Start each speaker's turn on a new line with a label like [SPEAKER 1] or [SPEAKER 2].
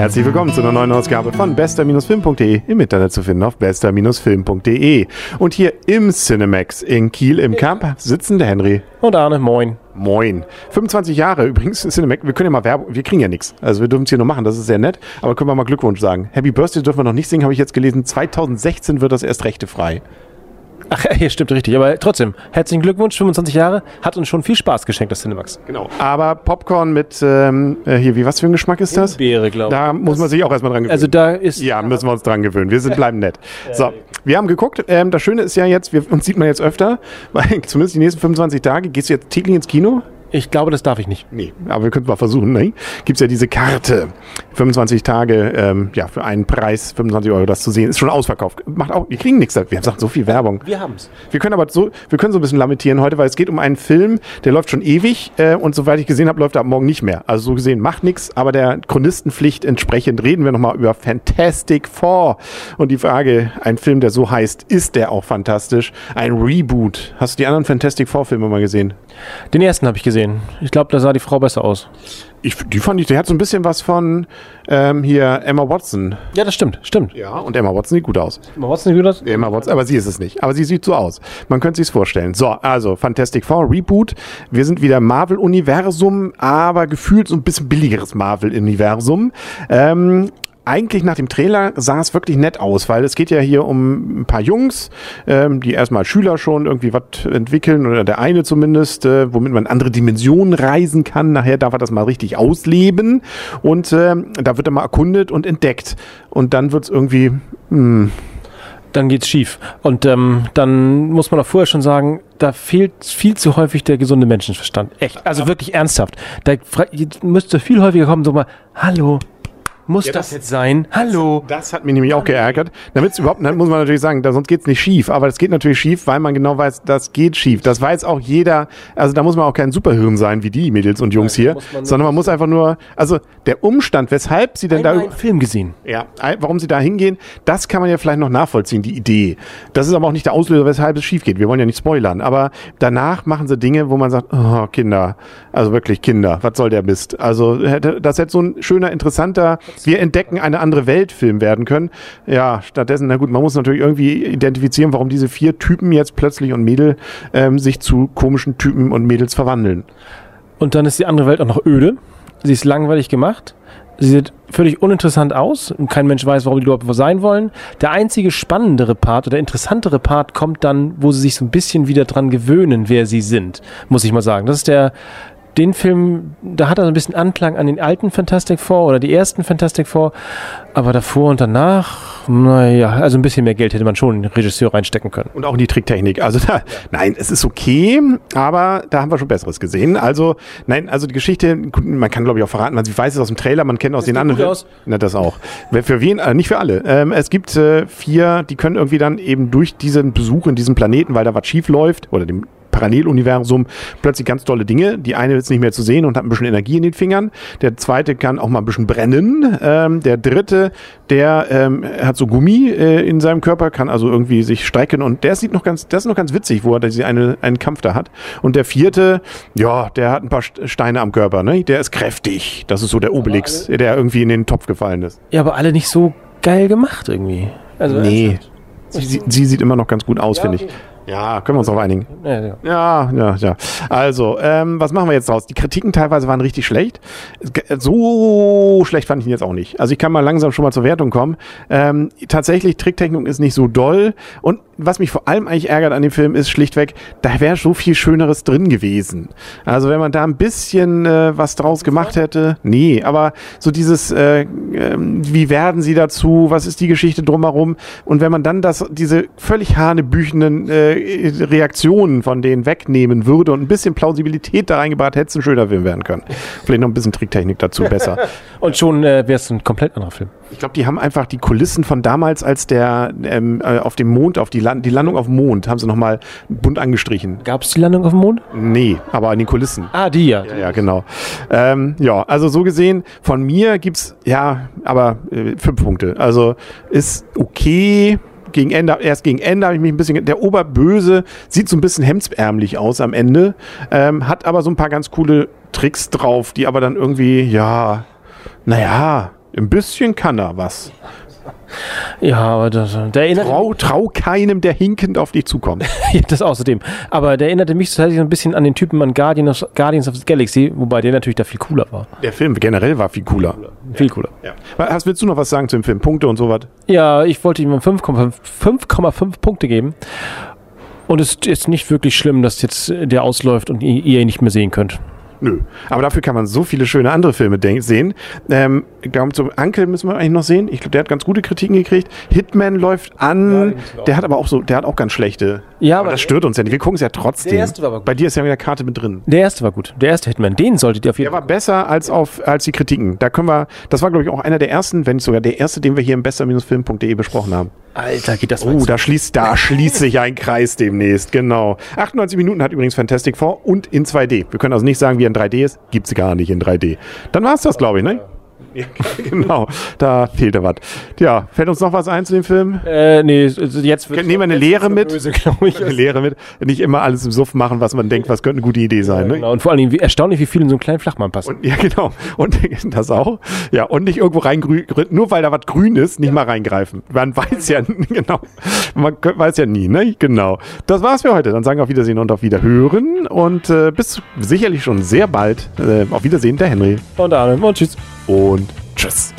[SPEAKER 1] Herzlich willkommen zu einer neuen Ausgabe von bester-film.de im Internet zu finden auf bester-film.de. Und hier im Cinemax in Kiel im Camp sitzen der Henry.
[SPEAKER 2] Und Arne, moin.
[SPEAKER 1] Moin. 25 Jahre übrigens, Cinemax, wir können ja mal Werbung, wir kriegen ja nichts. Also wir dürfen es hier nur machen, das ist sehr nett. Aber können wir mal Glückwunsch sagen. Happy Birthday dürfen wir noch nicht singen, habe ich jetzt gelesen. 2016 wird das erst rechtefrei.
[SPEAKER 2] Ach, hier stimmt richtig. Aber trotzdem, herzlichen Glückwunsch, 25 Jahre. Hat uns schon viel Spaß geschenkt, das Cinemax.
[SPEAKER 1] Genau. Aber Popcorn mit, ähm, äh, hier, wie, was für ein Geschmack ist das?
[SPEAKER 2] Beere, glaube ich.
[SPEAKER 1] Da muss man sich auch erstmal dran gewöhnen.
[SPEAKER 2] Also da ist...
[SPEAKER 1] Ja, müssen wir uns dran gewöhnen. Wir sind, bleiben nett. So, wir haben geguckt. Ähm, das Schöne ist ja jetzt, wir, uns sieht man jetzt öfter, weil zumindest die nächsten 25 Tage. Gehst du jetzt täglich ins Kino?
[SPEAKER 2] Ich glaube, das darf ich nicht.
[SPEAKER 1] Nee, aber wir können es mal versuchen. Ne? Gibt es ja diese Karte. 25 Tage, ähm, ja, für einen Preis, 25 Euro, das zu sehen. Ist schon ausverkauft. Macht auch, wir kriegen nichts. Wir haben gesagt, so viel Werbung.
[SPEAKER 2] Wir haben's.
[SPEAKER 1] Wir können aber so, wir können so ein bisschen lamentieren heute, weil es geht um einen Film, der läuft schon ewig äh, und soweit ich gesehen habe, läuft er ab morgen nicht mehr. Also so gesehen macht nichts, aber der Chronistenpflicht entsprechend reden wir nochmal über Fantastic Four. Und die Frage, ein Film, der so heißt, ist der auch fantastisch? Ein Reboot. Hast du die anderen Fantastic Four Filme mal gesehen?
[SPEAKER 2] Den ersten habe ich gesehen. Ich glaube, da sah die Frau besser aus.
[SPEAKER 1] Ich, die fand ich, der hat so ein bisschen was von ähm, hier Emma Watson.
[SPEAKER 2] Ja, das stimmt, stimmt.
[SPEAKER 1] Ja, und Emma Watson sieht gut aus.
[SPEAKER 2] Emma Watson sieht gut aus?
[SPEAKER 1] Emma Watson, aber sie ist es nicht. Aber sie sieht so aus. Man könnte sich's vorstellen. So, also Fantastic Four Reboot. Wir sind wieder Marvel-Universum, aber gefühlt so ein bisschen billigeres Marvel-Universum. Ähm, eigentlich nach dem Trailer sah es wirklich nett aus, weil es geht ja hier um ein paar Jungs, ähm, die erstmal Schüler schon irgendwie was entwickeln oder der eine zumindest, äh, womit man andere Dimensionen reisen kann. Nachher darf er das mal richtig ausleben und äh, da wird er mal erkundet und entdeckt. Und dann wird es irgendwie, hm,
[SPEAKER 2] dann geht's schief. Und ähm, dann muss man auch vorher schon sagen, da fehlt viel zu häufig der gesunde Menschenverstand. Echt. Also wirklich ernsthaft. Da müsste viel häufiger kommen, so mal, hallo, muss ja, das, das, jetzt sein? Hallo.
[SPEAKER 1] Das, das hat mich nämlich auch geärgert. Damit es überhaupt, dann muss man natürlich sagen, da, sonst geht es nicht schief. Aber es geht natürlich schief, weil man genau weiß, das geht schief. Das weiß auch jeder. Also da muss man auch kein Superhirn sein wie die Mädels und Jungs hier, man sondern man muss einfach nur, also der Umstand, weshalb sie denn da
[SPEAKER 2] einen Film gesehen.
[SPEAKER 1] Ja, warum sie da hingehen, das kann man ja vielleicht noch nachvollziehen, die Idee. Das ist aber auch nicht der Auslöser, weshalb es schief geht. Wir wollen ja nicht spoilern. Aber danach machen sie Dinge, wo man sagt, oh, Kinder, also wirklich Kinder, was soll der Mist? Also das hätte so ein schöner, interessanter wir entdecken eine andere Welt Film werden können. Ja, stattdessen, na gut, man muss natürlich irgendwie identifizieren, warum diese vier Typen jetzt plötzlich und Mädel ähm, sich zu komischen Typen und Mädels verwandeln.
[SPEAKER 2] Und dann ist die andere Welt auch noch öde. Sie ist langweilig gemacht. Sie sieht völlig uninteressant aus und kein Mensch weiß, warum die dort sein wollen. Der einzige spannendere Part oder interessantere Part kommt dann, wo sie sich so ein bisschen wieder dran gewöhnen, wer sie sind, muss ich mal sagen. Das ist der, den Film, da hat er so ein bisschen Anklang an den alten Fantastic Four oder die ersten Fantastic Four, aber davor und danach, naja, also ein bisschen mehr Geld hätte man schon in den Regisseur reinstecken können.
[SPEAKER 1] Und auch in die Tricktechnik. Also da, nein, es ist okay, aber da haben wir schon Besseres gesehen. Also, nein, also die Geschichte, man kann glaube ich auch verraten, man weiß es aus dem Trailer, man kennt aus das den anderen. Aus. Na, das auch. Für wen? Äh, nicht für alle. Ähm, es gibt äh, vier, die können irgendwie dann eben durch diesen Besuch in diesem Planeten, weil da was schief läuft, oder dem Paralleluniversum plötzlich ganz tolle Dinge. Die eine ist nicht mehr zu sehen und hat ein bisschen Energie in den Fingern. Der zweite kann auch mal ein bisschen brennen. Ähm, der dritte, der ähm, hat so Gummi äh, in seinem Körper, kann also irgendwie sich strecken und der sieht noch ganz, das ist noch ganz witzig, wo er diese eine, einen Kampf da hat. Und der vierte, ja, der hat ein paar Steine am Körper, ne? Der ist kräftig. Das ist so der Obelix, der irgendwie in den Topf gefallen ist.
[SPEAKER 2] Ja, aber alle nicht so geil gemacht irgendwie.
[SPEAKER 1] Also nee. Sie, sie, sieht immer noch ganz gut aus, ja, finde ich. Ja, können wir uns darauf einigen. Ja, ja, ja. ja, ja. Also, ähm, was machen wir jetzt draus? Die Kritiken teilweise waren richtig schlecht. So schlecht fand ich ihn jetzt auch nicht. Also ich kann mal langsam schon mal zur Wertung kommen. Ähm, tatsächlich, Tricktechnik ist nicht so doll. Und was mich vor allem eigentlich ärgert an dem Film ist schlichtweg, da wäre so viel Schöneres drin gewesen. Also wenn man da ein bisschen äh, was draus gemacht hätte, nee, aber so dieses, äh, äh, wie werden sie dazu, was ist die Geschichte drumherum und wenn man dann das, diese völlig hanebüchenden äh, Reaktionen von denen wegnehmen würde und ein bisschen Plausibilität da reingebracht, hätte es ein schöner Film werden können. Vielleicht noch ein bisschen Tricktechnik dazu besser.
[SPEAKER 2] und schon äh, wäre es ein komplett anderer Film.
[SPEAKER 1] Ich glaube, die haben einfach die Kulissen von damals, als der ähm, äh, auf dem Mond, auf die, Land die Landung auf dem Mond, haben sie nochmal bunt angestrichen.
[SPEAKER 2] Gab es die Landung auf dem Mond?
[SPEAKER 1] Nee, aber an den Kulissen.
[SPEAKER 2] Ah, die ja.
[SPEAKER 1] Ja, ja genau. Ähm, ja, also so gesehen, von mir gibt es, ja, aber äh, fünf Punkte. Also ist okay, gegen Ende, erst gegen Ende habe ich mich ein bisschen, der Oberböse sieht so ein bisschen hemdsärmlich aus am Ende, ähm, hat aber so ein paar ganz coole Tricks drauf, die aber dann irgendwie, ja, naja, Ein bisschen kann er was.
[SPEAKER 2] Ja, aber das, der erinnert
[SPEAKER 1] trau, trau keinem, der hinkend auf dich zukommt.
[SPEAKER 2] das außerdem. Aber der erinnerte mich tatsächlich ein bisschen an den Typen an Guardians of, Guardians of the Galaxy, wobei der natürlich da viel cooler war.
[SPEAKER 1] Der Film generell war viel cooler.
[SPEAKER 2] Viel cooler.
[SPEAKER 1] Ja. Was willst du noch was sagen zu dem Film? Punkte und sowas?
[SPEAKER 2] Ja, ich wollte ihm 5,5 Punkte geben. Und es ist nicht wirklich schlimm, dass jetzt der ausläuft und ihr ihn nicht mehr sehen könnt.
[SPEAKER 1] Nö. Aber dafür kann man so viele schöne andere Filme sehen. Ähm, ich glaube, zum Uncle müssen wir eigentlich noch sehen. Ich glaube, der hat ganz gute Kritiken gekriegt. Hitman läuft an. Ja, der hat aber auch so, der hat auch ganz schlechte. Ja, aber, aber das stört uns ja nicht. Wir gucken es ja trotzdem. Der erste war gut. Bei dir ist ja wieder Karte mit drin.
[SPEAKER 2] Der erste war gut. Der erste Hitman, den solltet ihr auf jeden
[SPEAKER 1] Fall. Der war besser als auf als die Kritiken. Da können wir. Das war glaube ich auch einer der ersten, wenn nicht sogar der erste, den wir hier im besser-film.de besprochen haben.
[SPEAKER 2] Alter, geht das
[SPEAKER 1] Oh, da schließt, da schließt sich ein Kreis demnächst, genau. 98 Minuten hat übrigens Fantastic Four und in 2D. Wir können also nicht sagen, wie in 3D ist. Gibt's gar nicht in 3D. Dann war's das, glaube ich, ne? Ja, genau, da fehlte was. Ja, fällt uns noch was ein zu dem Film?
[SPEAKER 2] Äh, nee, jetzt wird
[SPEAKER 1] Nehmen wir eine Lehre mit. Böse, ich. Eine Lehre mit. Nicht immer alles im Suff machen, was man denkt, was könnte eine gute Idee sein. Ja, ne?
[SPEAKER 2] genau. Und vor allem wie, erstaunlich, wie viel in so einen kleinen Flachmann passen.
[SPEAKER 1] Und, ja, genau. Und das auch. Ja, und nicht irgendwo reingreifen, nur weil da was grün ist, nicht ja. mal reingreifen. Man weiß ja, genau. Man weiß ja nie, ne? Genau. Das war's für heute. Dann sagen wir auf Wiedersehen und auf Wiederhören. Und äh, bis sicherlich schon sehr bald. Äh, auf Wiedersehen, der Henry.
[SPEAKER 2] Und Arne. Und tschüss
[SPEAKER 1] und tschüss.